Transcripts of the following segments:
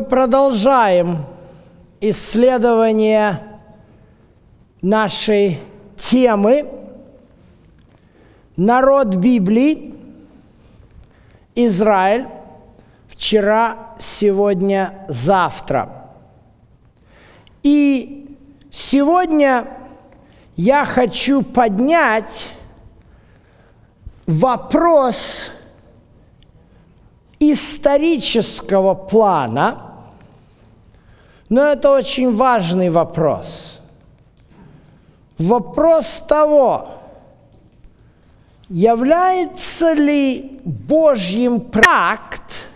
Мы продолжаем исследование нашей темы «Народ Библии. Израиль. Вчера, сегодня, завтра». И сегодня я хочу поднять вопрос исторического плана, но это очень важный вопрос. Вопрос того, является ли Божьим практ,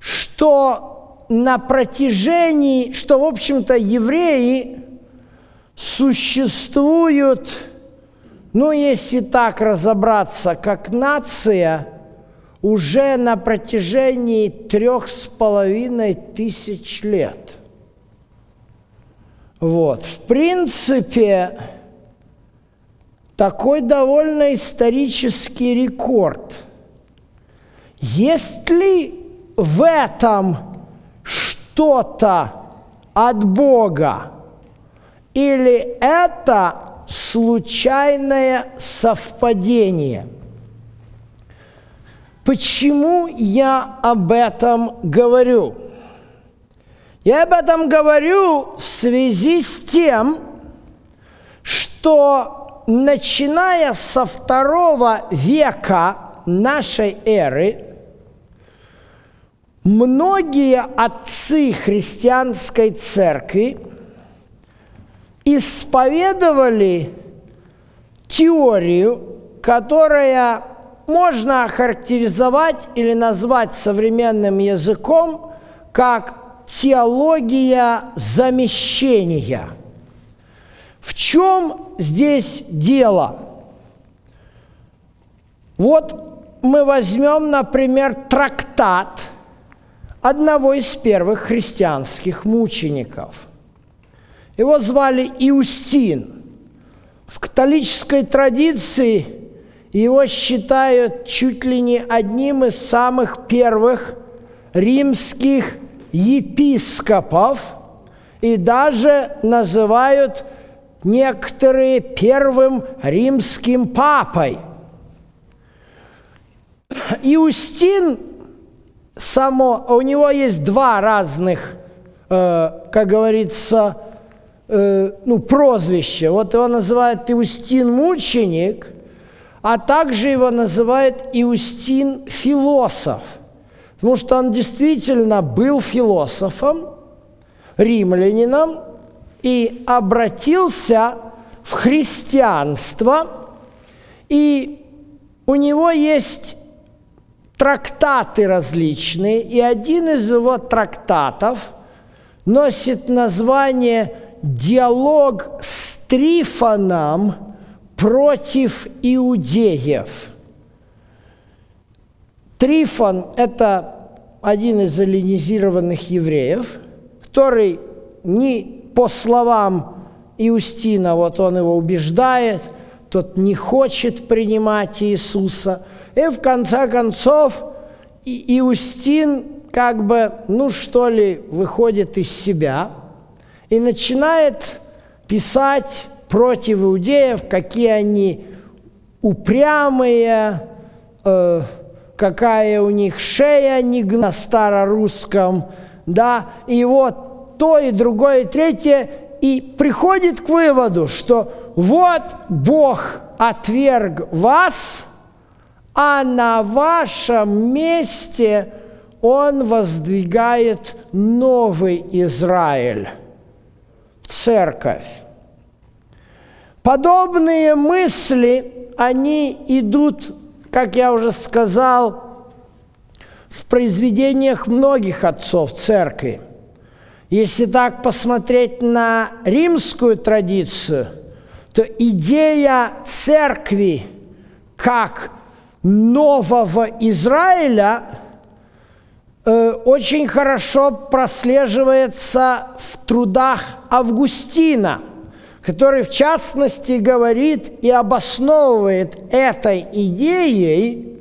что на протяжении, что, в общем-то, евреи существуют, ну, если так разобраться, как нация – уже на протяжении трех с половиной тысяч лет. Вот. В принципе, такой довольно исторический рекорд. Есть ли в этом что-то от Бога? Или это случайное совпадение – Почему я об этом говорю? Я об этом говорю в связи с тем, что начиная со второго века нашей эры, многие отцы христианской церкви исповедовали теорию, которая можно охарактеризовать или назвать современным языком как теология замещения. В чем здесь дело? Вот мы возьмем, например, трактат одного из первых христианских мучеников. Его звали Иустин. В католической традиции его считают чуть ли не одним из самых первых римских епископов и даже называют некоторые первым римским папой. Иустин само, у него есть два разных, э, как говорится, э, ну, прозвища. Вот его называют Иустин мученик – а также его называют Иустин философ, потому что он действительно был философом, римлянином, и обратился в христианство, и у него есть трактаты различные, и один из его трактатов носит название «Диалог с Трифоном против иудеев. Трифон – это один из эллинизированных евреев, который не по словам Иустина, вот он его убеждает, тот не хочет принимать Иисуса. И в конце концов Иустин как бы, ну что ли, выходит из себя и начинает писать против иудеев, какие они упрямые, э, какая у них шея не на старорусском, да, и вот то и другое, и третье, и приходит к выводу, что вот Бог отверг вас, а на вашем месте Он воздвигает новый Израиль, церковь. Подобные мысли, они идут, как я уже сказал, в произведениях многих отцов церкви. Если так посмотреть на римскую традицию, то идея церкви как нового Израиля э, очень хорошо прослеживается в трудах Августина – который в частности говорит и обосновывает этой идеей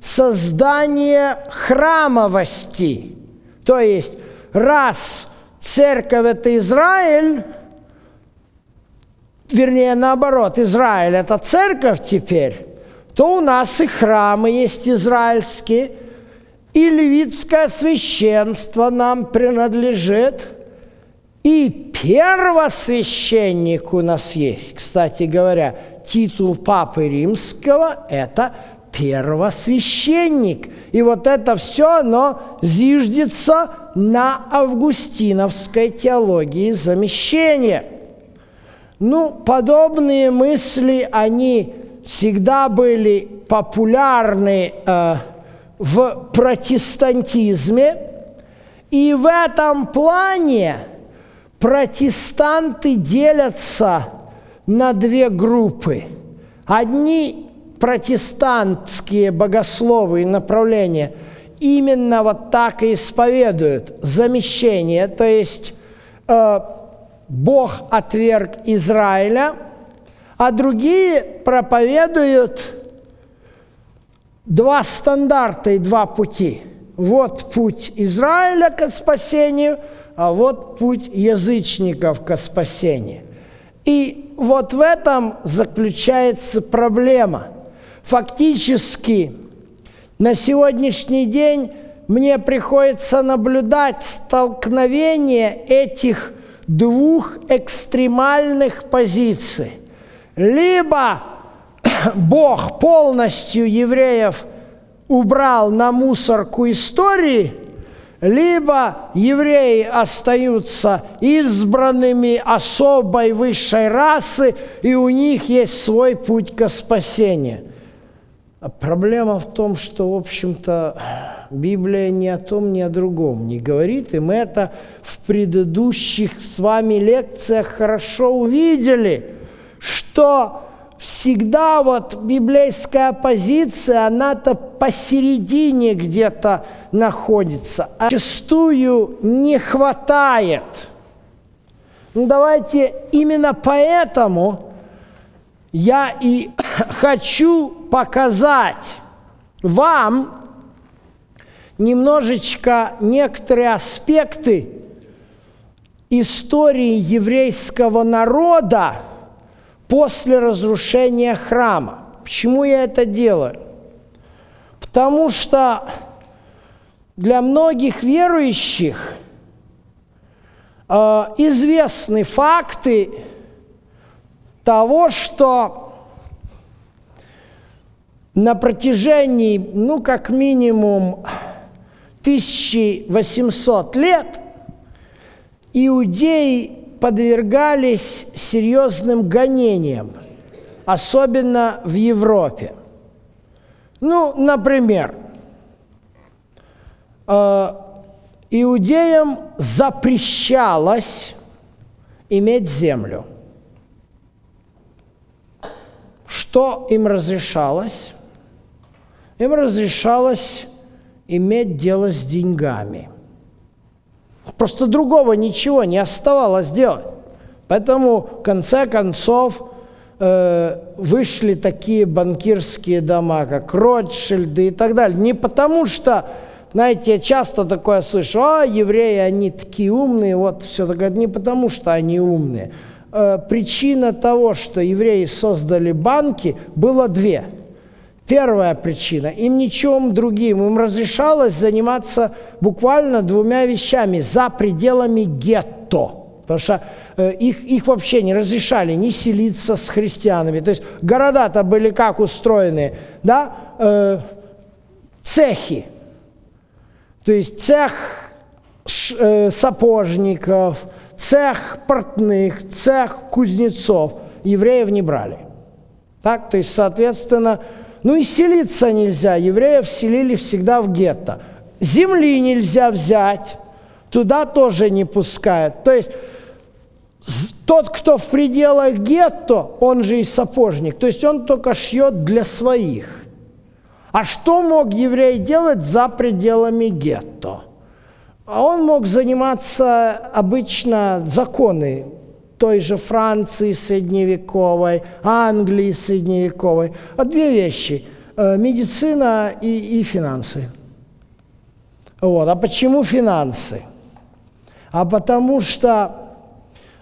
создание храмовости. То есть, раз церковь – это Израиль, вернее, наоборот, Израиль – это церковь теперь, то у нас и храмы есть израильские, и левитское священство нам принадлежит, и первосвященник у нас есть. Кстати говоря, титул Папы Римского – это первосвященник. И вот это все, оно зиждется на августиновской теологии замещения. Ну, подобные мысли, они всегда были популярны э, в протестантизме, и в этом плане протестанты делятся на две группы. Одни протестантские богословы и направления именно вот так и исповедуют замещение, то есть э, Бог отверг Израиля, а другие проповедуют два стандарта и два пути. Вот путь Израиля к спасению, а вот путь язычников к спасению. И вот в этом заключается проблема. Фактически на сегодняшний день мне приходится наблюдать столкновение этих двух экстремальных позиций. Либо Бог полностью евреев убрал на мусорку истории, либо евреи остаются избранными особой высшей расы, и у них есть свой путь к спасению. Проблема в том, что, в общем-то, Библия ни о том, ни о другом не говорит, и мы это в предыдущих с вами лекциях хорошо увидели, что всегда вот библейская позиция, она-то посередине где-то находится, а зачастую не хватает. Ну, давайте именно поэтому я и хочу показать вам немножечко некоторые аспекты истории еврейского народа после разрушения храма. Почему я это делаю? Потому что для многих верующих э, известны факты того, что на протяжении, ну, как минимум 1800 лет иудеи подвергались серьезным гонениям, особенно в Европе. Ну, например, э, иудеям запрещалось иметь землю. Что им разрешалось? Им разрешалось иметь дело с деньгами. Просто другого ничего не оставалось делать. Поэтому, в конце концов, Э, вышли такие банкирские дома, как Ротшильды и так далее. Не потому что, знаете, я часто такое слышу, а евреи, они такие умные, вот все такое, не потому что они умные. Э, причина того, что евреи создали банки, было две. Первая причина, им ничем другим, им разрешалось заниматься буквально двумя вещами за пределами гетто. Потому что Э, их, их вообще не разрешали не селиться с христианами. То есть города-то были как устроены, да, э, цехи. То есть цех э, сапожников, цех портных, цех кузнецов. Евреев не брали. Так, то есть, соответственно, ну и селиться нельзя. Евреев селили всегда в гетто. Земли нельзя взять, туда тоже не пускают. То есть тот, кто в пределах гетто, он же и сапожник, то есть он только шьет для своих. А что мог еврей делать за пределами гетто? А он мог заниматься обычно законы той же Франции средневековой, Англии средневековой. А две вещи – э, медицина и, и финансы. Вот. А почему финансы? А потому что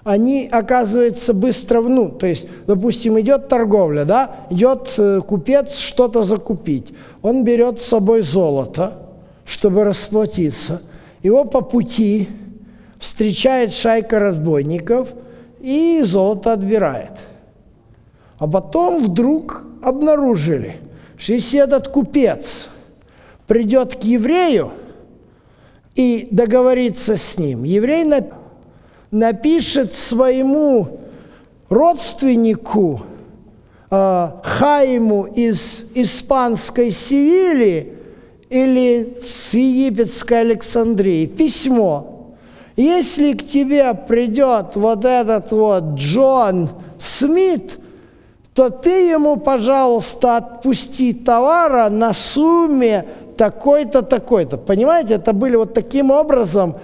они, оказывается, быстро, ну, то есть, допустим, идет торговля, да, идет э, купец что-то закупить, он берет с собой золото, чтобы расплатиться, его по пути встречает шайка разбойников и золото отбирает. А потом вдруг обнаружили, что если этот купец придет к еврею и договорится с ним, еврей напишет своему родственнику э, Хайму из испанской Севили или с египетской Александрии письмо. Если к тебе придет вот этот вот Джон Смит, то ты ему, пожалуйста, отпусти товара на сумме такой-то, такой-то. Понимаете, это были вот таким образом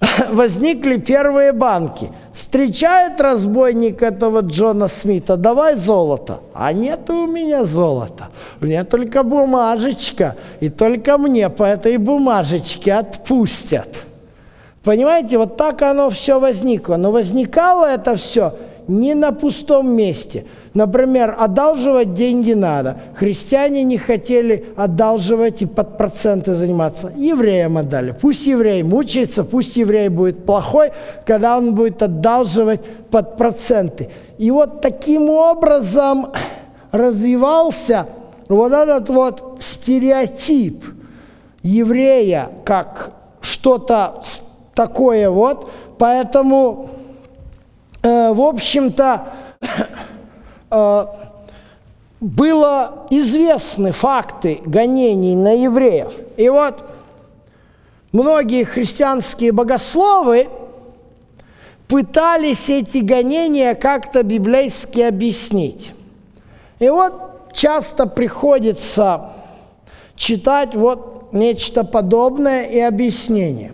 – возникли первые банки. Встречает разбойник этого Джона Смита, давай золото. А нет у меня золота, у меня только бумажечка, и только мне по этой бумажечке отпустят. Понимаете, вот так оно все возникло. Но возникало это все не на пустом месте – Например, одалживать деньги надо. Христиане не хотели одалживать и под проценты заниматься. Евреям отдали. Пусть еврей мучается, пусть еврей будет плохой, когда он будет одалживать под проценты. И вот таким образом развивался вот этот вот стереотип еврея как что-то такое вот. Поэтому, э, в общем-то, Э, было известны факты гонений на евреев. И вот многие христианские богословы пытались эти гонения как-то библейски объяснить. И вот часто приходится читать вот нечто подобное и объяснение.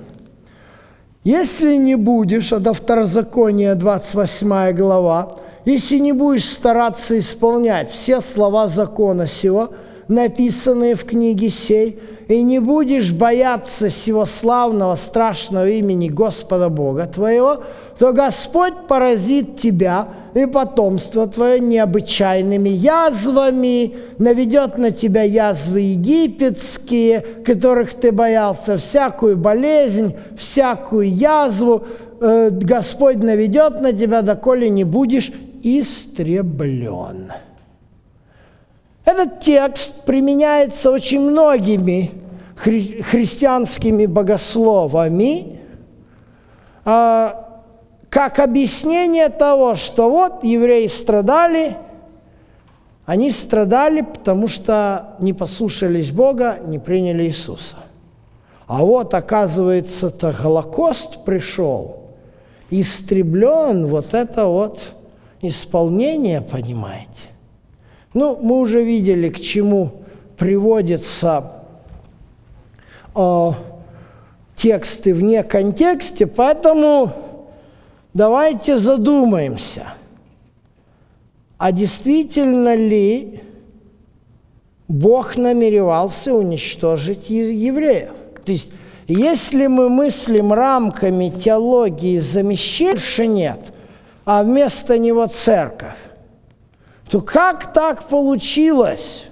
Если не будешь, это Второзаконие, 28 глава, если не будешь стараться исполнять все слова закона сего, написанные в книге сей, и не будешь бояться сего славного, страшного имени Господа Бога твоего, то Господь поразит тебя и потомство твое необычайными язвами, наведет на тебя язвы египетские, которых ты боялся, всякую болезнь, всякую язву, э, Господь наведет на тебя, доколе не будешь истреблен. Этот текст применяется очень многими хри- христианскими богословами а, как объяснение того, что вот евреи страдали, они страдали, потому что не послушались Бога, не приняли Иисуса. А вот, оказывается-то, Голокост пришел, истреблен вот это вот – исполнение, понимаете. Ну, мы уже видели, к чему приводятся э, тексты вне контексте, поэтому давайте задумаемся, а действительно ли Бог намеревался уничтожить евреев? То есть, если мы мыслим рамками теологии замещения, нет – а вместо него церковь, то как так получилось,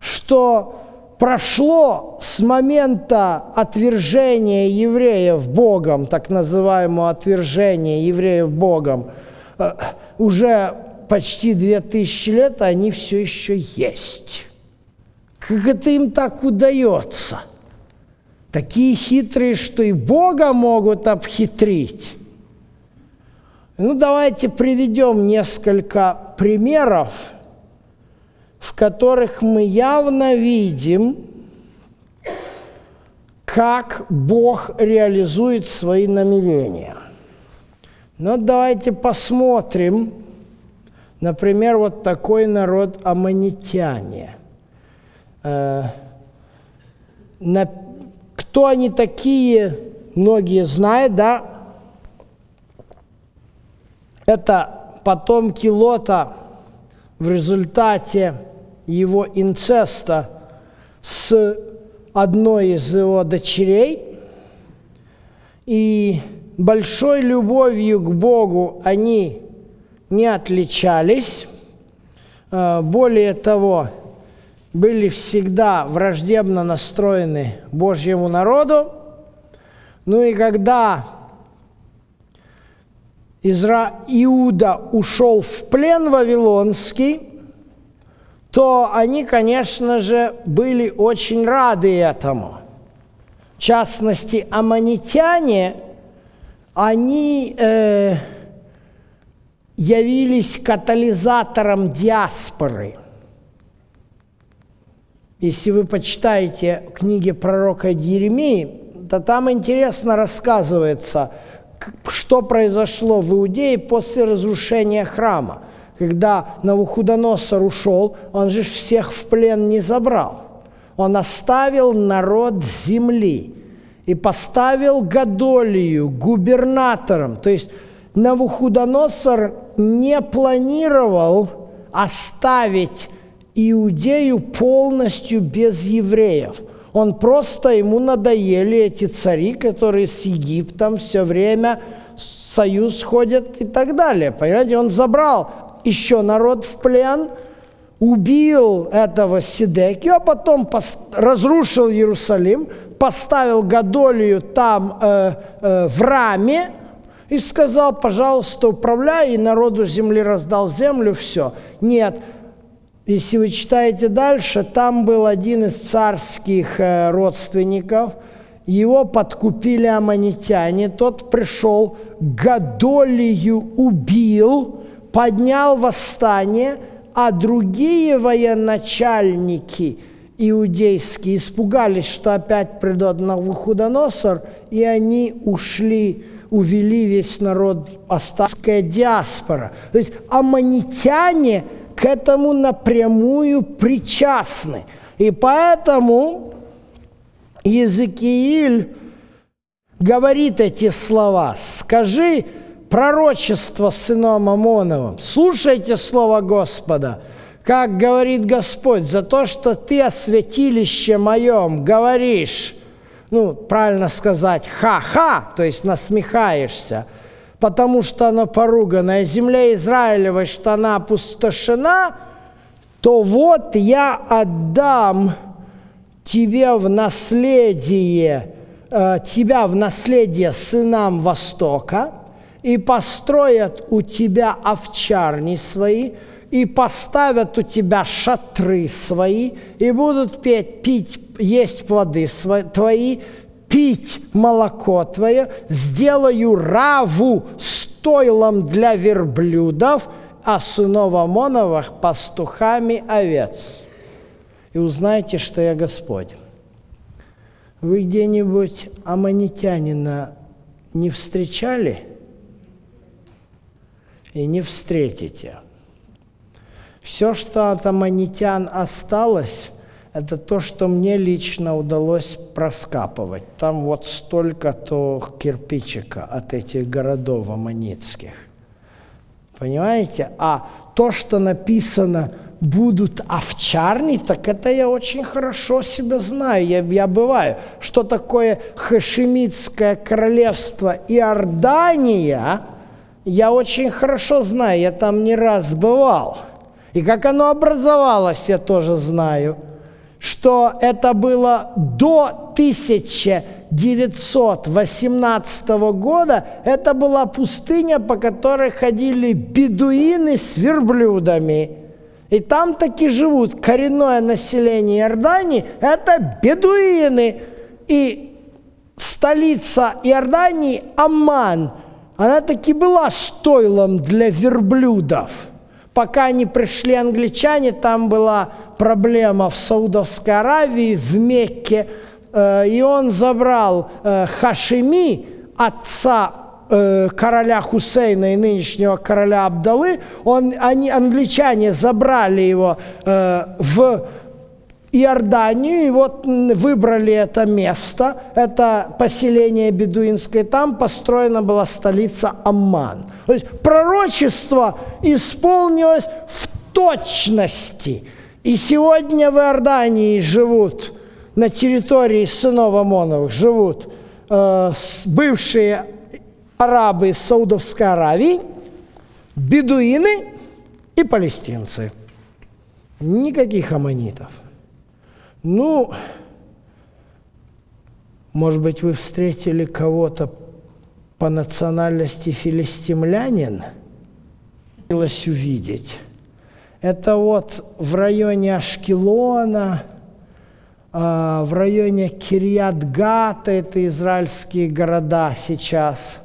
что прошло с момента отвержения евреев Богом, так называемого отвержения евреев Богом, э, уже почти две тысячи лет, а они все еще есть. Как это им так удается? Такие хитрые, что и Бога могут обхитрить. Ну, давайте приведем несколько примеров, в которых мы явно видим, как Бог реализует свои намерения. Но давайте посмотрим, например, вот такой народ аммонитяне. Э, кто они такие, многие знают, да, это потомки Лота в результате его инцеста с одной из его дочерей. И большой любовью к Богу они не отличались. А, более того, были всегда враждебно настроены Божьему народу. Ну и когда Изра... Иуда ушел в плен вавилонский, то они, конечно же, были очень рады этому. В частности, аммонитяне, они э, явились катализатором диаспоры. Если вы почитаете книги пророка Еремии, то там интересно рассказывается, что произошло в Иудее после разрушения храма. Когда Навуходоносор ушел, он же всех в плен не забрал. Он оставил народ земли и поставил Гадолию губернатором. То есть Навуходоносор не планировал оставить Иудею полностью без евреев. Он просто, ему надоели эти цари, которые с Египтом все время союз ходят и так далее. Понимаете, он забрал еще народ в плен, убил этого Сидекию, а потом разрушил Иерусалим, поставил Гадолию там э, э, в раме и сказал, пожалуйста, управляй, и народу земли раздал землю, все. Нет, если вы читаете дальше, там был один из царских э, родственников, его подкупили аммонитяне, тот пришел, Гадолию убил, поднял восстание, а другие военачальники иудейские испугались, что опять придет Навуходоносор, и они ушли, увели весь народ, остатская диаспора. То есть аммонитяне – к этому напрямую причастны. И поэтому Езекииль говорит эти слова. «Скажи пророчество сыном Амоновым, слушайте слово Господа, как говорит Господь, за то, что ты о святилище моем говоришь, ну, правильно сказать, ха-ха, то есть насмехаешься – потому что она поруганная, земля Израилева, что она опустошена, то вот я отдам тебе в наследие, э, тебя в наследие сынам Востока, и построят у тебя овчарни свои, и поставят у тебя шатры свои, и будут петь, пить, есть плоды свои, твои, пить молоко твое, сделаю раву стойлом для верблюдов, а сынов Амоновых пастухами овец. И узнайте, что я Господь. Вы где-нибудь аммонитянина не встречали и не встретите. Все, что от аммонитян осталось, это то, что мне лично удалось проскапывать. Там вот столько-то кирпичика от этих городов аммонитских. Понимаете? А то, что написано будут овчарни, так это я очень хорошо себя знаю, я, я бываю. Что такое Хашемитское королевство Иордания, я очень хорошо знаю, я там не раз бывал. И как оно образовалось, я тоже знаю – что это было до 1918 года, это была пустыня, по которой ходили бедуины с верблюдами. И там таки живут коренное население Иордании, это бедуины. И столица Иордании, Амман, она таки была стойлом для верблюдов. Пока не пришли англичане, там была проблема в Саудовской Аравии, в Мекке, э, и он забрал э, Хашими, отца э, короля Хусейна и нынешнего короля Абдалы, он, они, англичане забрали его в Иорданию, и вот выбрали это место, это поселение бедуинское, там построена была столица Амман. То есть пророчество исполнилось в точности – и сегодня в Иордании живут на территории сынов Амоновых живут э, бывшие арабы из Саудовской Аравии, бедуины и палестинцы. Никаких аммонитов. Ну, может быть, вы встретили кого-то по национальности филистимлянин? Хотелось увидеть. Это вот в районе Ашкелона, а, в районе Кирьят-Гата, это израильские города сейчас.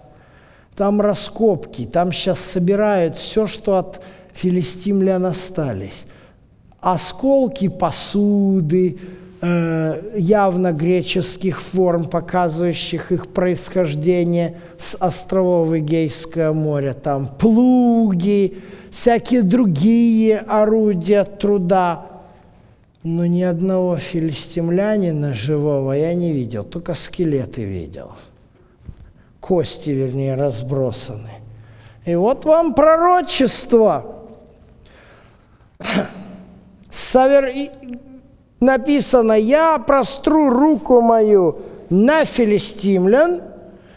Там раскопки, там сейчас собирают все, что от филистимлян остались. Осколки посуды, э, явно греческих форм, показывающих их происхождение с островов Эгейского моря. Там плуги, всякие другие орудия труда. Но ни одного филистимлянина живого я не видел, только скелеты видел. Кости, вернее, разбросаны. И вот вам пророчество. Совер... Написано, я простру руку мою на филистимлян,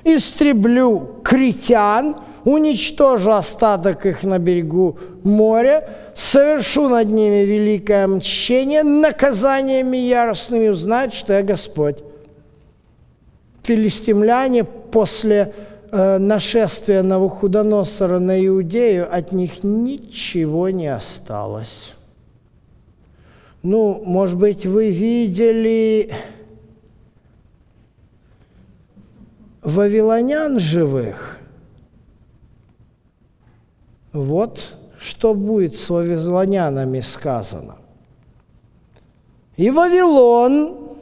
истреблю критян, уничтожу остаток их на берегу моря, совершу над ними великое мщение, наказаниями яростными узнать, что я Господь. Филистимляне после э, нашествия Навуходоносора на Иудею, от них ничего не осталось. Ну, может быть, вы видели вавилонян живых – вот что будет с вавилонянами сказано. И Вавилон,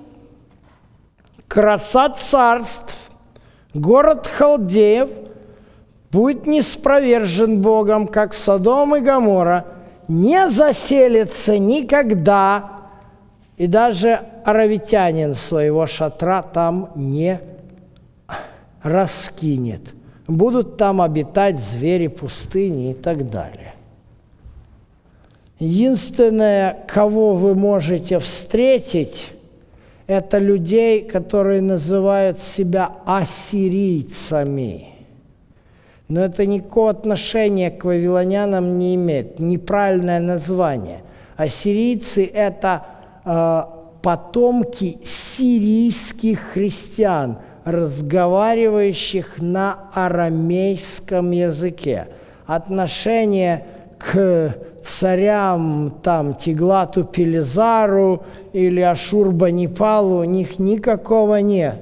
краса царств, город халдеев, будет не спровержен Богом, как Содом и Гамора, не заселится никогда, и даже аравитянин своего шатра там не раскинет – будут там обитать звери пустыни и так далее. Единственное, кого вы можете встретить, это людей, которые называют себя ассирийцами. Но это никакого отношения к вавилонянам не имеет. Неправильное название. Ассирийцы – это э, потомки сирийских христиан – разговаривающих на арамейском языке. Отношение к царям там Тиглату Пелизару или Ашурбанипалу у них никакого нет.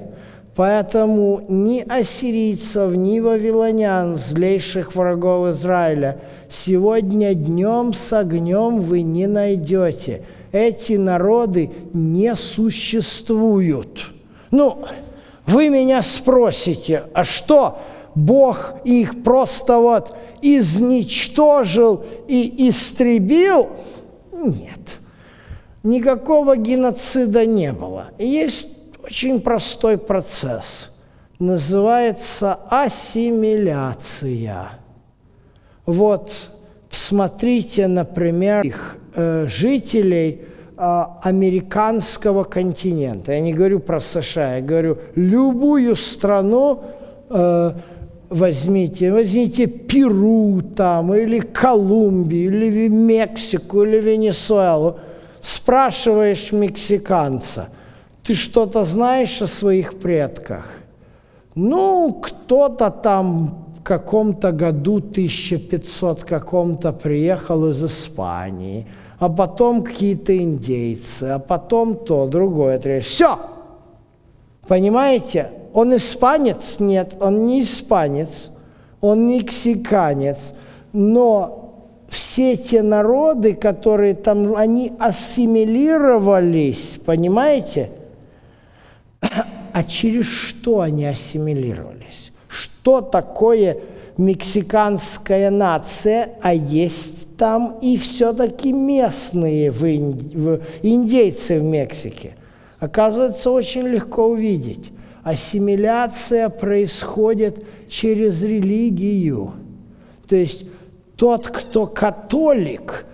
Поэтому ни ассирийцев, ни вавилонян, злейших врагов Израиля, сегодня днем с огнем вы не найдете. Эти народы не существуют. Ну, вы меня спросите, а что Бог их просто вот изничтожил и истребил? Нет. Никакого геноцида не было. Есть очень простой процесс. Называется ассимиляция. Вот посмотрите, например, их э, жителей – а, американского континента. Я не говорю про США, я говорю любую страну э, возьмите, возьмите Перу там, или Колумбию, или Мексику, или Венесуэлу. Спрашиваешь мексиканца, ты что-то знаешь о своих предках? Ну, кто-то там в каком-то году, 1500 каком-то, приехал из Испании – а потом какие-то индейцы, а потом то, другое, третье. Все! Понимаете? Он испанец? Нет, он не испанец, он мексиканец. Но все те народы, которые там, они ассимилировались, понимаете? А через что они ассимилировались? Что такое мексиканская нация, а есть там и все-таки местные в Инди... в... индейцы в Мексике. Оказывается, очень легко увидеть. Ассимиляция происходит через религию. То есть тот, кто католик,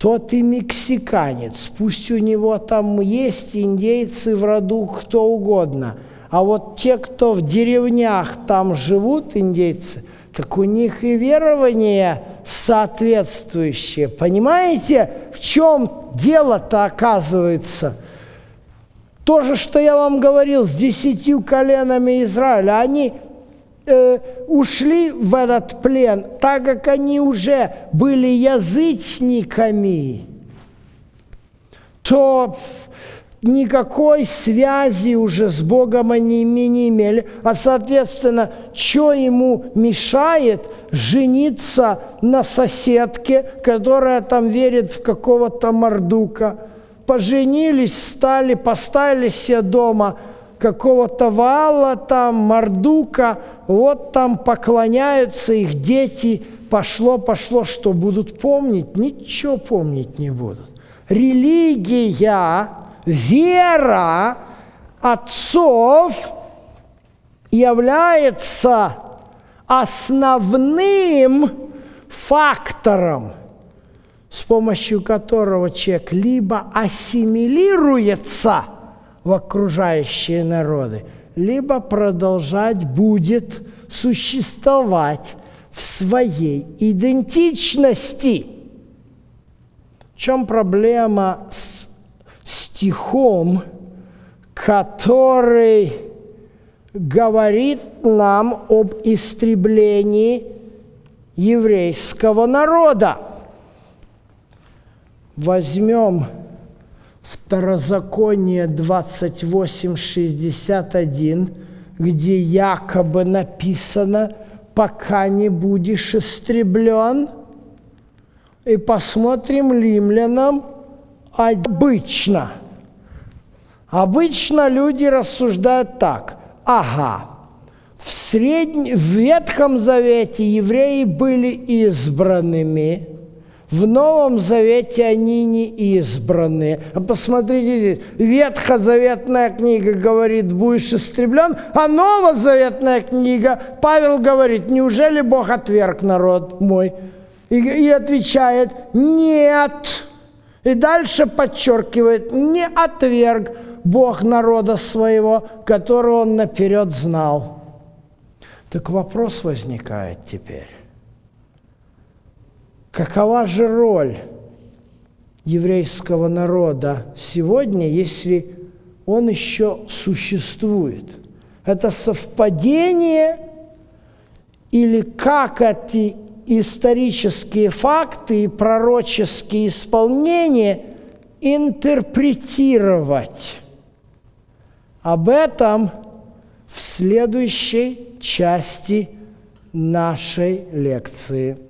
тот и мексиканец. Пусть у него там есть индейцы в роду кто угодно. А вот те, кто в деревнях там живут, индейцы, так у них и верование соответствующее. Понимаете, в чем дело-то оказывается? То же, что я вам говорил с десятью коленами Израиля, они э, ушли в этот плен, так как они уже были язычниками, то никакой связи уже с Богом они не имели, а, соответственно, что ему мешает жениться на соседке, которая там верит в какого-то мордука. Поженились, стали, поставили себе дома какого-то вала там, мордука, вот там поклоняются их дети, пошло, пошло, что будут помнить? Ничего помнить не будут. Религия вера отцов является основным фактором, с помощью которого человек либо ассимилируется в окружающие народы, либо продолжать будет существовать в своей идентичности. В чем проблема с стихом, который говорит нам об истреблении еврейского народа. Возьмем Второзаконие 28.61, где якобы написано «пока не будешь истреблен», и посмотрим римлянам обычно. Обычно люди рассуждают так. Ага, в, среднем, в Ветхом Завете евреи были избранными, в Новом Завете они не избраны. А посмотрите здесь, Ветхозаветная книга говорит, будешь истреблен, а Новозаветная книга, Павел говорит, неужели Бог отверг народ мой? И, и отвечает, нет, и дальше подчеркивает, не отверг Бог народа своего, которого он наперед знал. Так вопрос возникает теперь. Какова же роль еврейского народа сегодня, если он еще существует? Это совпадение или как эти исторические факты и пророческие исполнения интерпретировать. Об этом в следующей части нашей лекции.